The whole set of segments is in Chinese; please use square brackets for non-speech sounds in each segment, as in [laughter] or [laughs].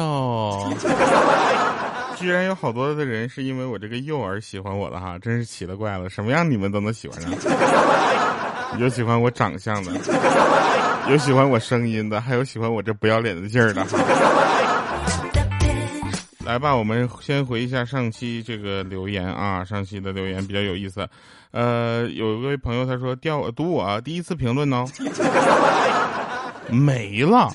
哦。[laughs] 居然有好多的人是因为我这个幼而喜欢我的哈，真是奇了怪了，什么样你们都能喜欢上。[laughs] 有喜欢我长相的，有喜欢我声音的，还有喜欢我这不要脸的劲儿的。来吧，我们先回一下上期这个留言啊，上期的留言比较有意思。呃，有一位朋友他说调读我第一次评论呢，[laughs] 没了。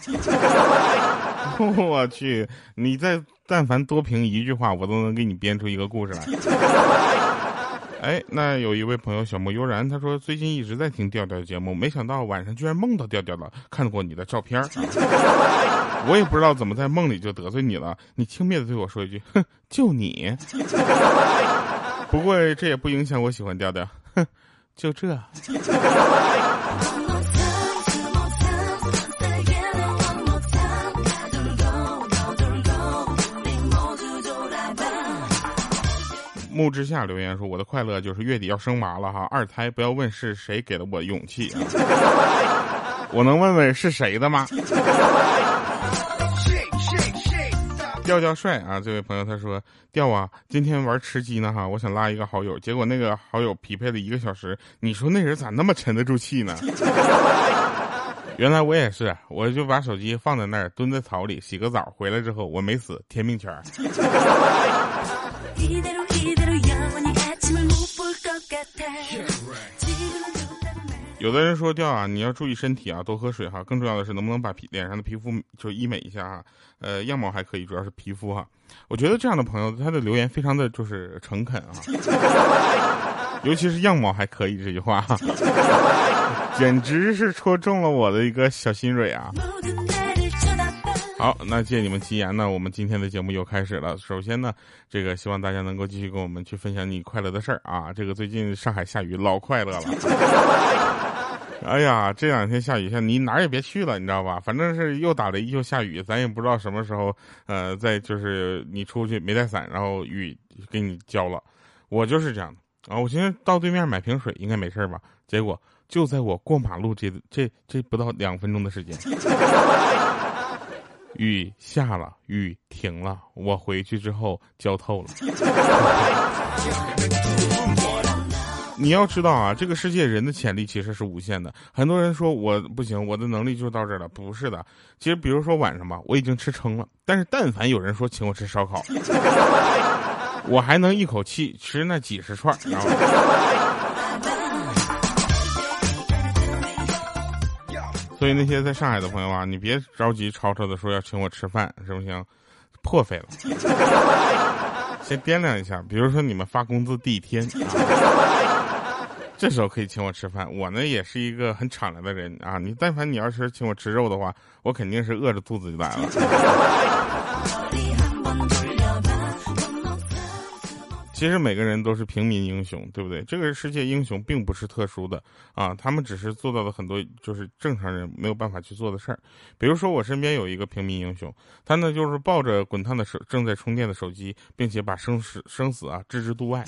[laughs] 我去，你再但凡多评一句话，我都能给你编出一个故事来。[laughs] 哎，那有一位朋友小莫悠然，他说最近一直在听调调的节目，没想到晚上居然梦到调调了，看过你的照片 [laughs] 我也不知道怎么在梦里就得罪你了，你轻蔑的对我说一句，哼，就你。不过这也不影响我喜欢调调，哼，就这。木之下留言说：“我的快乐就是月底要生娃了哈，二胎不要问是谁给了我勇气啊，[laughs] 我能问问是谁的吗？”调调帅啊，这位朋友他说：“调啊，今天玩吃鸡呢哈，我想拉一个好友，结果那个好友匹配了一个小时，你说那人咋那么沉得住气呢？” [laughs] 原来我也是，我就把手机放在那儿，蹲在草里洗个澡，回来之后我没死，天命圈。有的人说掉啊，你要注意身体啊，多喝水哈。更重要的是，能不能把皮脸上的皮肤就医美一下哈？呃，样貌还可以，主要是皮肤哈。我觉得这样的朋友，他的留言非常的就是诚恳啊，[laughs] 尤其是样貌还可以这句话，简直是戳中了我的一个小心蕊啊。好，那借你们吉言呢，我们今天的节目又开始了。首先呢，这个希望大家能够继续跟我们去分享你快乐的事儿啊。这个最近上海下雨，老快乐了。[laughs] 哎呀，这两天下雨，像你哪儿也别去了，你知道吧？反正是又打雷又下雨，咱也不知道什么时候，呃，再就是你出去没带伞，然后雨给你浇了。我就是这样的啊。我寻思到对面买瓶水应该没事吧？结果就在我过马路这这这不到两分钟的时间。[laughs] 雨下了，雨停了，我回去之后浇透了。[laughs] [laughs] 你要知道啊，这个世界人的潜力其实是无限的。很多人说我不行，我的能力就到这儿了，不是的。其实，比如说晚上吧，我已经吃撑了，但是但凡有人说请我吃烧烤，[laughs] 我还能一口气吃那几十串，知道吗？[laughs] 所以那些在上海的朋友啊，你别着急吵吵的说要请我吃饭，行不行？破费了，先掂量一下。比如说你们发工资第一天，这时候可以请我吃饭。我呢也是一个很敞亮的人啊，你但凡你要是请我吃肉的话，我肯定是饿着肚子就来了。[laughs] 其实每个人都是平民英雄，对不对？这个世界英雄并不是特殊的啊，他们只是做到了很多就是正常人没有办法去做的事儿。比如说我身边有一个平民英雄，他呢就是抱着滚烫的手正在充电的手机，并且把生死生死啊置之度外。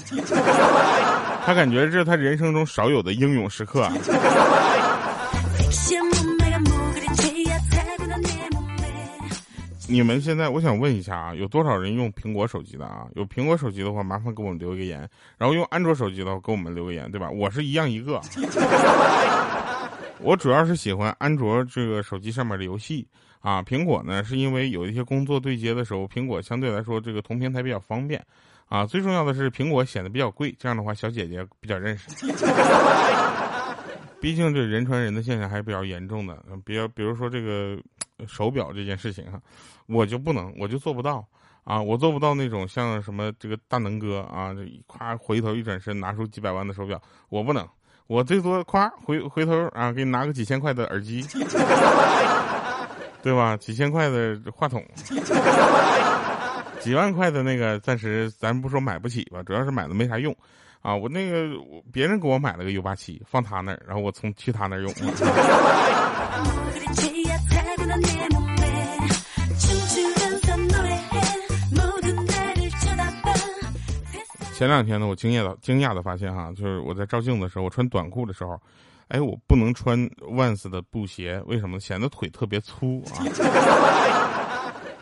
他感觉这是他人生中少有的英勇时刻。你们现在，我想问一下啊，有多少人用苹果手机的啊？有苹果手机的话，麻烦给我们留一个言。然后用安卓手机的话，给我们留个言，对吧？我是一样一个。[laughs] 我主要是喜欢安卓这个手机上面的游戏啊。苹果呢，是因为有一些工作对接的时候，苹果相对来说这个同平台比较方便啊。最重要的是，苹果显得比较贵，这样的话小姐姐比较认识。[laughs] 毕竟这人传人的现象还是比较严重的，比较比如说这个手表这件事情哈，我就不能，我就做不到啊，我做不到那种像什么这个大能哥啊，这夸回头一转身拿出几百万的手表，我不能，我最多夸回回头啊，给你拿个几千块的耳机，[laughs] 对吧？几千块的话筒，[laughs] 几万块的那个，暂时咱不说买不起吧，主要是买的没啥用。啊，我那个别人给我买了个 U 八七，放他那儿，然后我从去他那儿用。[laughs] 前两天呢，我惊讶的惊讶的发现哈，就是我在照镜子的时候，我穿短裤的时候，哎，我不能穿万斯的布鞋，为什么？显得腿特别粗啊。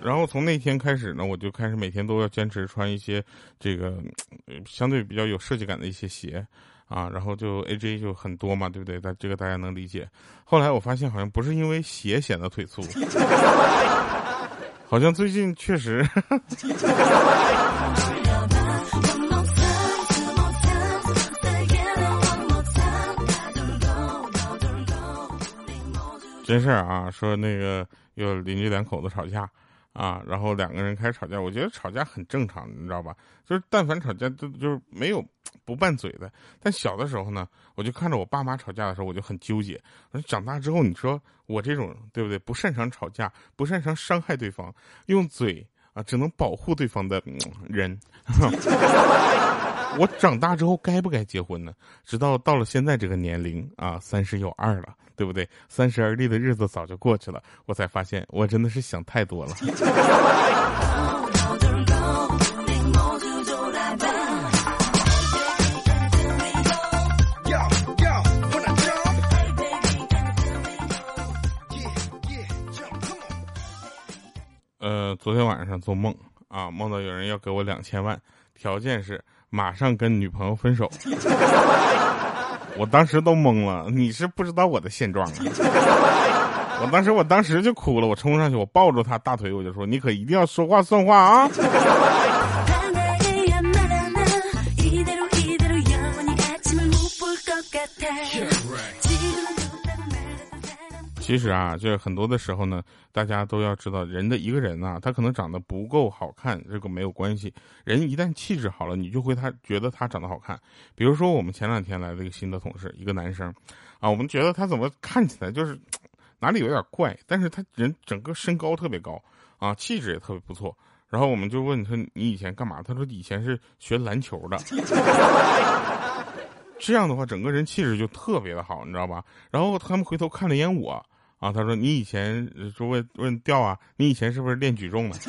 然后从那天开始呢，我就开始每天都要坚持穿一些这个相对比较有设计感的一些鞋啊，然后就 AJ 就很多嘛，对不对？但这个大家能理解。后来我发现好像不是因为鞋显得腿粗，好像最近确实。[laughs] 真事儿啊，说那个有邻居两口子吵架，啊，然后两个人开始吵架。我觉得吵架很正常，你知道吧？就是但凡吵架，都就是没有不拌嘴的。但小的时候呢，我就看着我爸妈吵架的时候，我就很纠结。长大之后，你说我这种对不对？不擅长吵架，不擅长伤害对方，用嘴啊，只能保护对方的人。[laughs] [laughs] 我长大之后该不该结婚呢？直到到了现在这个年龄啊，三十有二了。对不对？三十而立的日子早就过去了，我才发现我真的是想太多了。[laughs] 呃，昨天晚上做梦啊，梦到有人要给我两千万，条件是马上跟女朋友分手。我当时都懵了，你是不知道我的现状啊！我当时，我当时就哭了，我冲上去，我抱住他大腿，我就说：“你可一定要说话算话啊！”其实啊，就是很多的时候呢，大家都要知道，人的一个人啊，他可能长得不够好看，这个没有关系。人一旦气质好了，你就会他觉得他长得好看。比如说，我们前两天来了一个新的同事，一个男生，啊，我们觉得他怎么看起来就是哪里有点怪，但是他人整个身高特别高，啊，气质也特别不错。然后我们就问他，你以前干嘛？他说以前是学篮球的。这样的话，整个人气质就特别的好，你知道吧？然后他们回头看了一眼我。啊，他说你以前说问问调啊，你以前是不是练举重的？[laughs]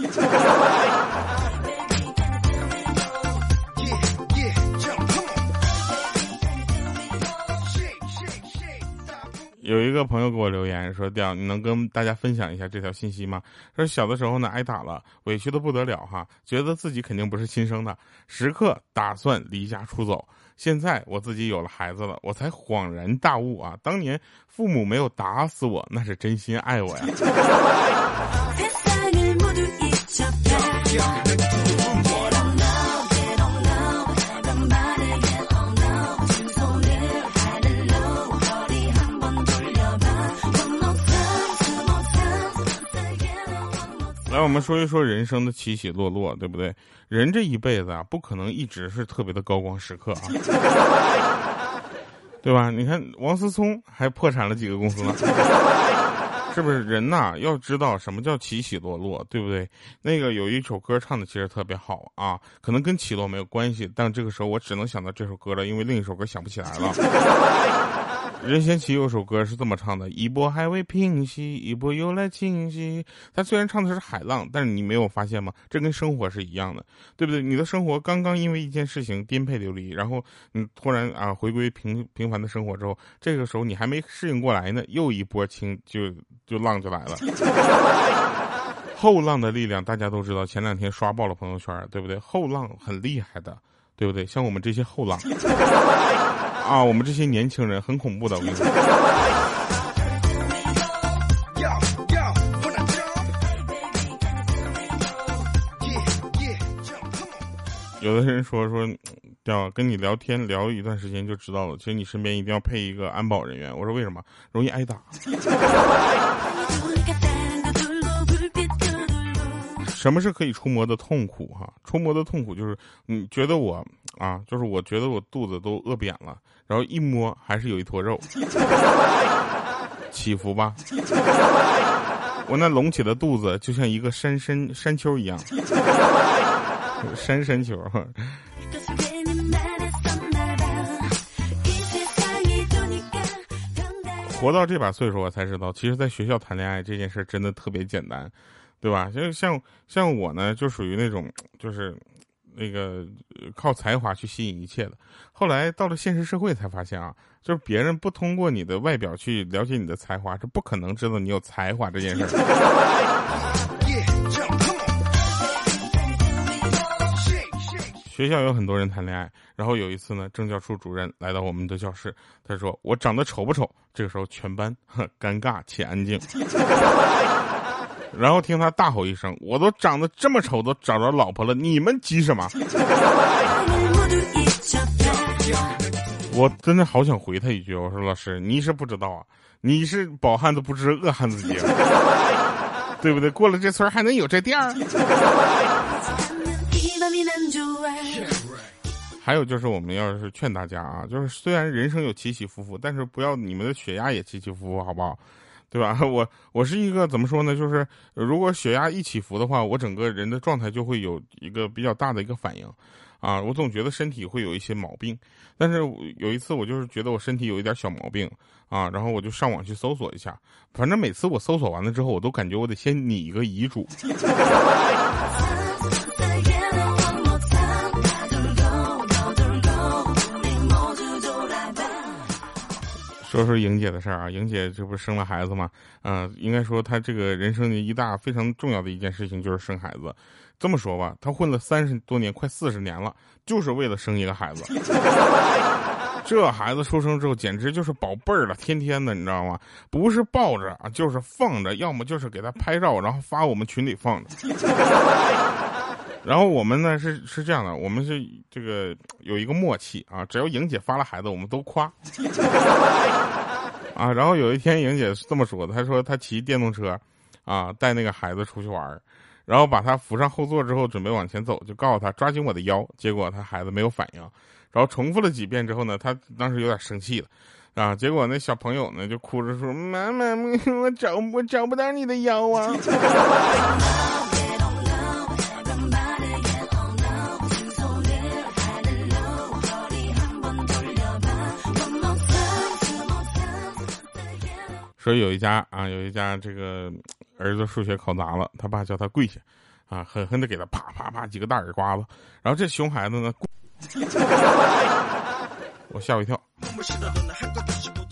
有一个朋友给我留言说：“调，你能跟大家分享一下这条信息吗？说小的时候呢挨打了，委屈的不得了哈，觉得自己肯定不是亲生的，时刻打算离家出走。”现在我自己有了孩子了，我才恍然大悟啊！当年父母没有打死我，那是真心爱我呀。[laughs] 来，我们说一说人生的起起落落，对不对？人这一辈子啊，不可能一直是特别的高光时刻啊，[laughs] 对吧？你看王思聪还破产了几个公司呢，[laughs] 是不是？人呐，要知道什么叫起起落落，对不对？那个有一首歌唱的其实特别好啊，可能跟起落没有关系，但这个时候我只能想到这首歌了，因为另一首歌想不起来了。[laughs] 任贤齐有首歌是这么唱的：一波还未平息，一波又来侵袭。他虽然唱的是海浪，但是你没有发现吗？这跟生活是一样的，对不对？你的生活刚刚因为一件事情颠沛流离，然后你突然啊回归平平凡的生活之后，这个时候你还没适应过来呢，又一波清就就浪就来了。后浪的力量大家都知道，前两天刷爆了朋友圈，对不对？后浪很厉害的，对不对？像我们这些后浪。啊，我们这些年轻人很恐怖的，我跟你说。有的人说说，要跟你聊天聊一段时间就知道了，其实你身边一定要配一个安保人员。我说为什么？容易挨打。什么是可以触摸的痛苦？哈，触摸的痛苦就是你觉得我啊，就是我觉得我肚子都饿扁了，然后一摸还是有一坨肉，起伏吧？我那隆起的肚子就像一个山山山丘一样，山山丘。活到这把岁数，我才知道，其实在学校谈恋爱这件事真的特别简单。对吧？就像像我呢，就属于那种就是那个靠才华去吸引一切的。后来到了现实社会，才发现啊，就是别人不通过你的外表去了解你的才华，是不可能知道你有才华这件事。[laughs] 学校有很多人谈恋爱，然后有一次呢，政教处主任来到我们的教室，他说：“我长得丑不丑？”这个时候，全班呵尴尬且安静。然后听他大吼一声：“我都长得这么丑，都找着老婆了，你们急什么？” [laughs] 我真的好想回他一句，我说：“老师，你是不知道啊，你是饱汉子不知饿汉子饥，[laughs] 对不对？过了这村还能有这店儿？” [laughs] 还有就是，我们要是劝大家啊，就是虽然人生有起起伏伏，但是不要你们的血压也起起伏伏，好不好？对吧？[laughs] 我我是一个怎么说呢？就是如果血压一起伏的话，我整个人的状态就会有一个比较大的一个反应，啊，我总觉得身体会有一些毛病。但是有一次我就是觉得我身体有一点小毛病啊，然后我就上网去搜索一下，反正每次我搜索完了之后，我都感觉我得先拟一个遗嘱。[laughs] 说说莹姐的事儿啊，莹姐这不是生了孩子吗？嗯，应该说她这个人生的一大非常重要的一件事情就是生孩子。这么说吧，她混了三十多年，快四十年了，就是为了生一个孩子。[laughs] 这孩子出生之后，简直就是宝贝儿了，天天的，你知道吗？不是抱着啊，就是放着，要么就是给他拍照，然后发我们群里放着。然后我们呢是是这样的，我们是这个有一个默契啊，只要莹姐发了孩子，我们都夸。[laughs] 啊，然后有一天莹姐是这么说的，她说她骑电动车，啊带那个孩子出去玩然后把他扶上后座之后，准备往前走，就告诉他抓紧我的腰，结果他孩子没有反应，然后重复了几遍之后呢，他当时有点生气了，啊，结果那小朋友呢就哭着说：“妈妈，我找我找不到你的腰啊。[laughs] ”说有一家啊，有一家这个儿子数学考砸了，他爸叫他跪下，啊，狠狠的给他啪啪啪几个大耳刮子。然后这熊孩子呢，我吓我一跳。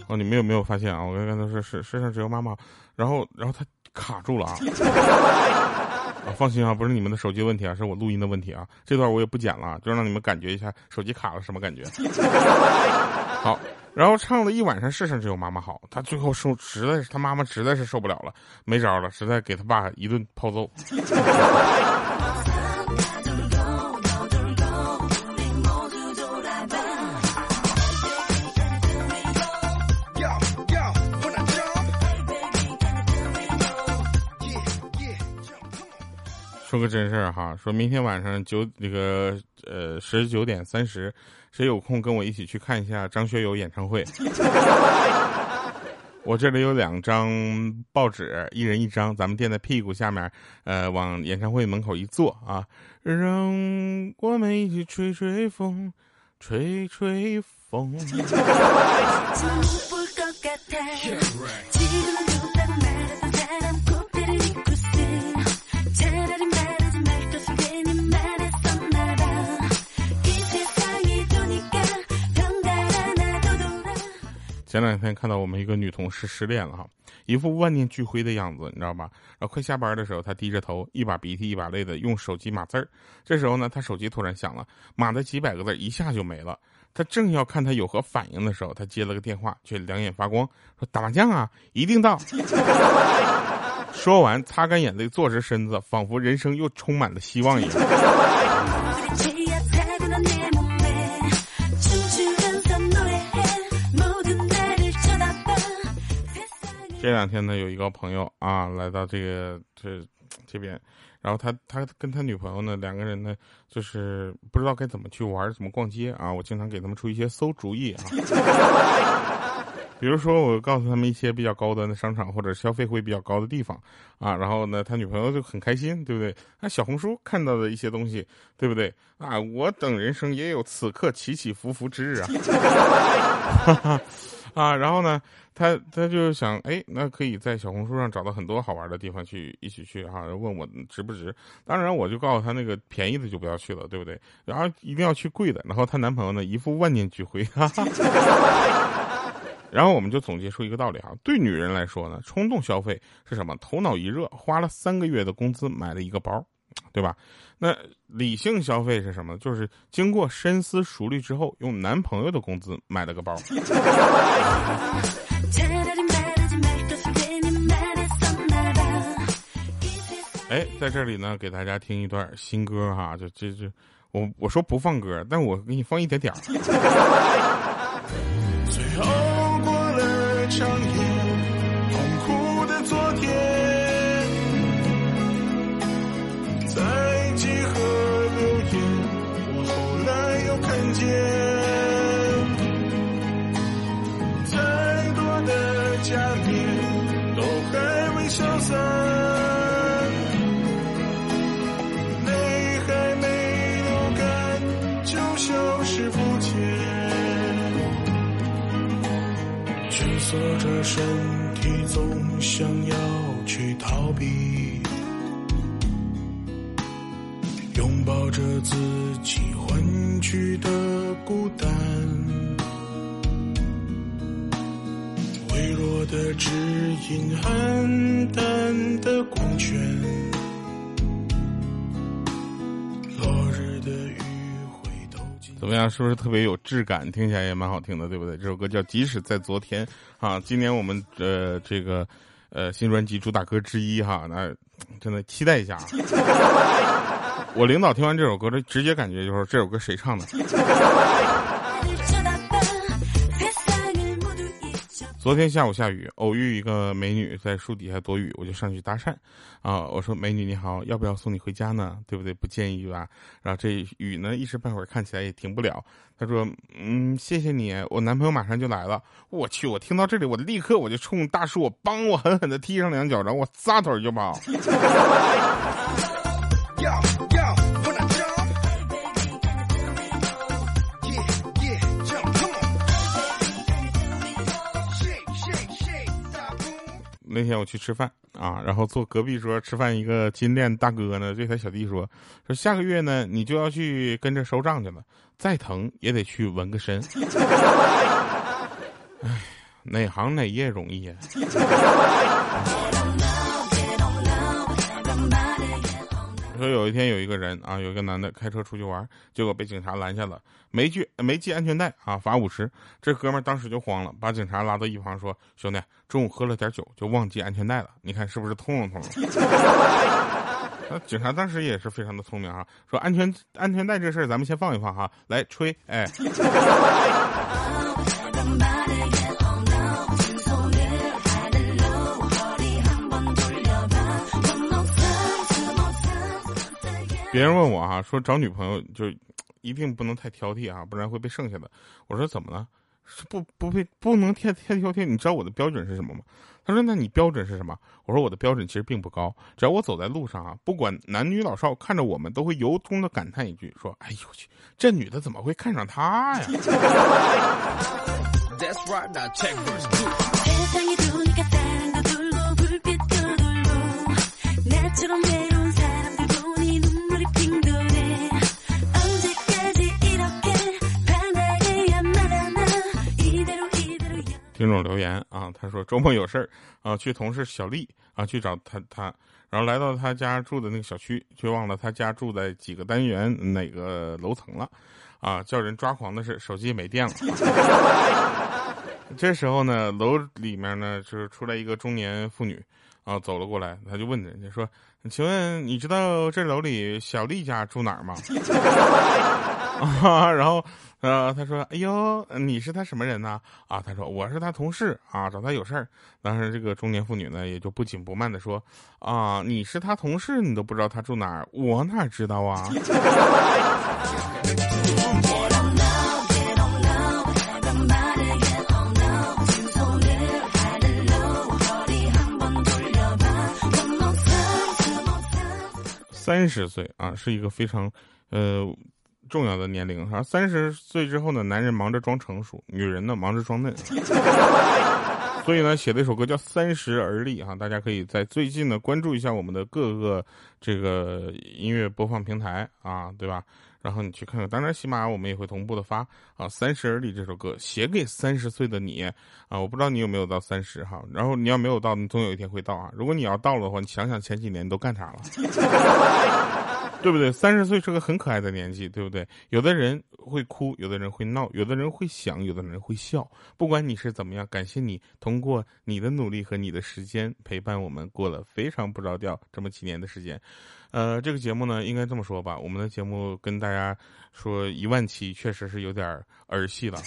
哦，你们有没有发现啊？我刚刚他说是身上只有妈妈，然后然后他卡住了啊。啊，放心啊，不是你们的手机问题啊，是我录音的问题啊。这段我也不剪了，就让你们感觉一下手机卡了什么感觉。[laughs] 好。然后唱了一晚上，世上只有妈妈好。他最后受，实在是他妈妈实在是受不了了，没招了，实在给他爸一顿炮揍。说个真事儿哈，说明天晚上九那个呃十九点三十。谁有空跟我一起去看一下张学友演唱会？[laughs] 我这里有两张报纸，一人一张，咱们垫在屁股下面，呃，往演唱会门口一坐啊，让我们一起吹吹风，吹吹风。前两天看到我们一个女同事失恋了哈，一副万念俱灰的样子，你知道吧？然后快下班的时候，她低着头，一把鼻涕一把泪的用手机码字儿。这时候呢，她手机突然响了，码的几百个字一下就没了。她正要看她有何反应的时候，她接了个电话，却两眼发光，说：“打麻将啊，一定到。[laughs] ”说完，擦干眼泪，坐直身子，仿佛人生又充满了希望一样。这两天呢，有一个朋友啊，来到这个这这边，然后他他跟他女朋友呢，两个人呢，就是不知道该怎么去玩，怎么逛街啊。我经常给他们出一些馊主意啊，[laughs] 比如说我告诉他们一些比较高端的商场或者消费会比较高的地方啊，然后呢，他女朋友就很开心，对不对？那小红书看到的一些东西，对不对？啊，我等人生也有此刻起起伏伏之日啊。[laughs] [laughs] 啊，然后呢，他他就是想，哎，那可以在小红书上找到很多好玩的地方去一起去哈，问我值不值？当然，我就告诉他那个便宜的就不要去了，对不对？然后一定要去贵的。然后她男朋友呢，一副万念俱灰，哈哈。[laughs] 然后我们就总结出一个道理哈，对女人来说呢，冲动消费是什么？头脑一热，花了三个月的工资买了一个包对吧？那理性消费是什么？就是经过深思熟虑之后，用男朋友的工资买了个包。[laughs] 哎，在这里呢，给大家听一段新歌哈，就这这，我我说不放歌，但我给你放一点点儿。[laughs] 缩着身体，总想要去逃避，拥抱着自己换取的孤单，微弱的指引，暗淡的光圈，落日的余。怎么样？是不是特别有质感？听起来也蛮好听的，对不对？这首歌叫《即使在昨天》。啊，今年我们呃这个呃新专辑主打歌之一哈，那真的期待一下。[laughs] 我领导听完这首歌的直接感觉就是这首歌谁唱的？昨天下午下雨，偶遇一个美女在树底下躲雨，我就上去搭讪，啊，我说美女你好，要不要送你回家呢？对不对？不建议吧？然后这雨呢一时半会儿看起来也停不了。她说，嗯，谢谢你，我男朋友马上就来了。我去，我听到这里，我立刻我就冲大树，我帮我狠狠的踢上两脚，然后我撒腿就跑。[laughs] 那天我去吃饭啊，然后坐隔壁桌吃饭一个金链大哥呢，对他小弟说：“说下个月呢，你就要去跟着收账去了，再疼也得去纹个身。[laughs] ”哎，哪行哪业容易啊？[laughs] 说有一天有一个人啊，有一个男的开车出去玩，结果被警察拦下了，没系没系安全带啊，罚五十。这哥们当时就慌了，把警察拉到一旁说：“兄弟，中午喝了点酒，就忘记安全带了，你看是不是通融通融？”警察当时也是非常的聪明啊，说：“安全安全带这事儿咱们先放一放哈，来吹，哎。”别人问我哈，说找女朋友就一定不能太挑剔啊，不然会被剩下的。我说怎么了？不不被不能太太挑剔？你知道我的标准是什么吗？他说那你标准是什么？我说我的标准其实并不高，只要我走在路上啊，不管男女老少，看着我们都会由衷的感叹一句，说哎呦我去，这女的怎么会看上他呀？听众留言啊，他说周末有事儿啊，去同事小丽啊去找他他，然后来到他家住的那个小区，却忘了他家住在几个单元哪个楼层了，啊，叫人抓狂的是手机没电了。[laughs] 这时候呢，楼里面呢就是出来一个中年妇女啊，走了过来，他就问人家说：“请问你知道这楼里小丽家住哪儿吗？”啊，[laughs] 然后。呃，他说：“哎呦，你是他什么人呢？”啊，他说：“我是他同事啊，找他有事儿。”当时这个中年妇女呢，也就不紧不慢的说：“啊，你是他同事，你都不知道他住哪儿，我哪知道啊？” [laughs] 三十岁啊，是一个非常，呃。重要的年龄哈，三十岁之后呢，男人忙着装成熟，女人呢忙着装嫩，[laughs] 所以呢，写了一首歌叫《三十而立》哈，大家可以在最近呢关注一下我们的各个这个音乐播放平台啊，对吧？然后你去看看，当然喜马我们也会同步的发啊，《三十而立》这首歌写给三十岁的你啊，我不知道你有没有到三十哈，然后你要没有到，你总有一天会到啊。如果你要到了的话，你想想前几年都干啥了？[laughs] 对不对？三十岁是个很可爱的年纪，对不对？有的人会哭，有的人会闹，有的人会想，有的人会笑。不管你是怎么样，感谢你通过你的努力和你的时间陪伴我们过了非常不着调这么几年的时间。呃，这个节目呢，应该这么说吧，我们的节目跟大家说一万期确实是有点儿儿戏了。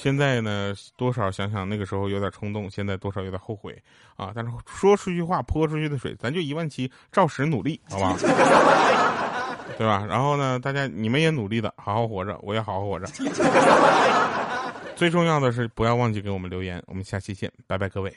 现在呢，多少想想那个时候有点冲动，现在多少有点后悔啊。但是说出去话泼出去的水，咱就一万七照实努力，好吧？[laughs] 对吧？然后呢，大家你们也努力的，好好活着，我也好好活着。[laughs] 最重要的是不要忘记给我们留言，我们下期见，拜拜，各位。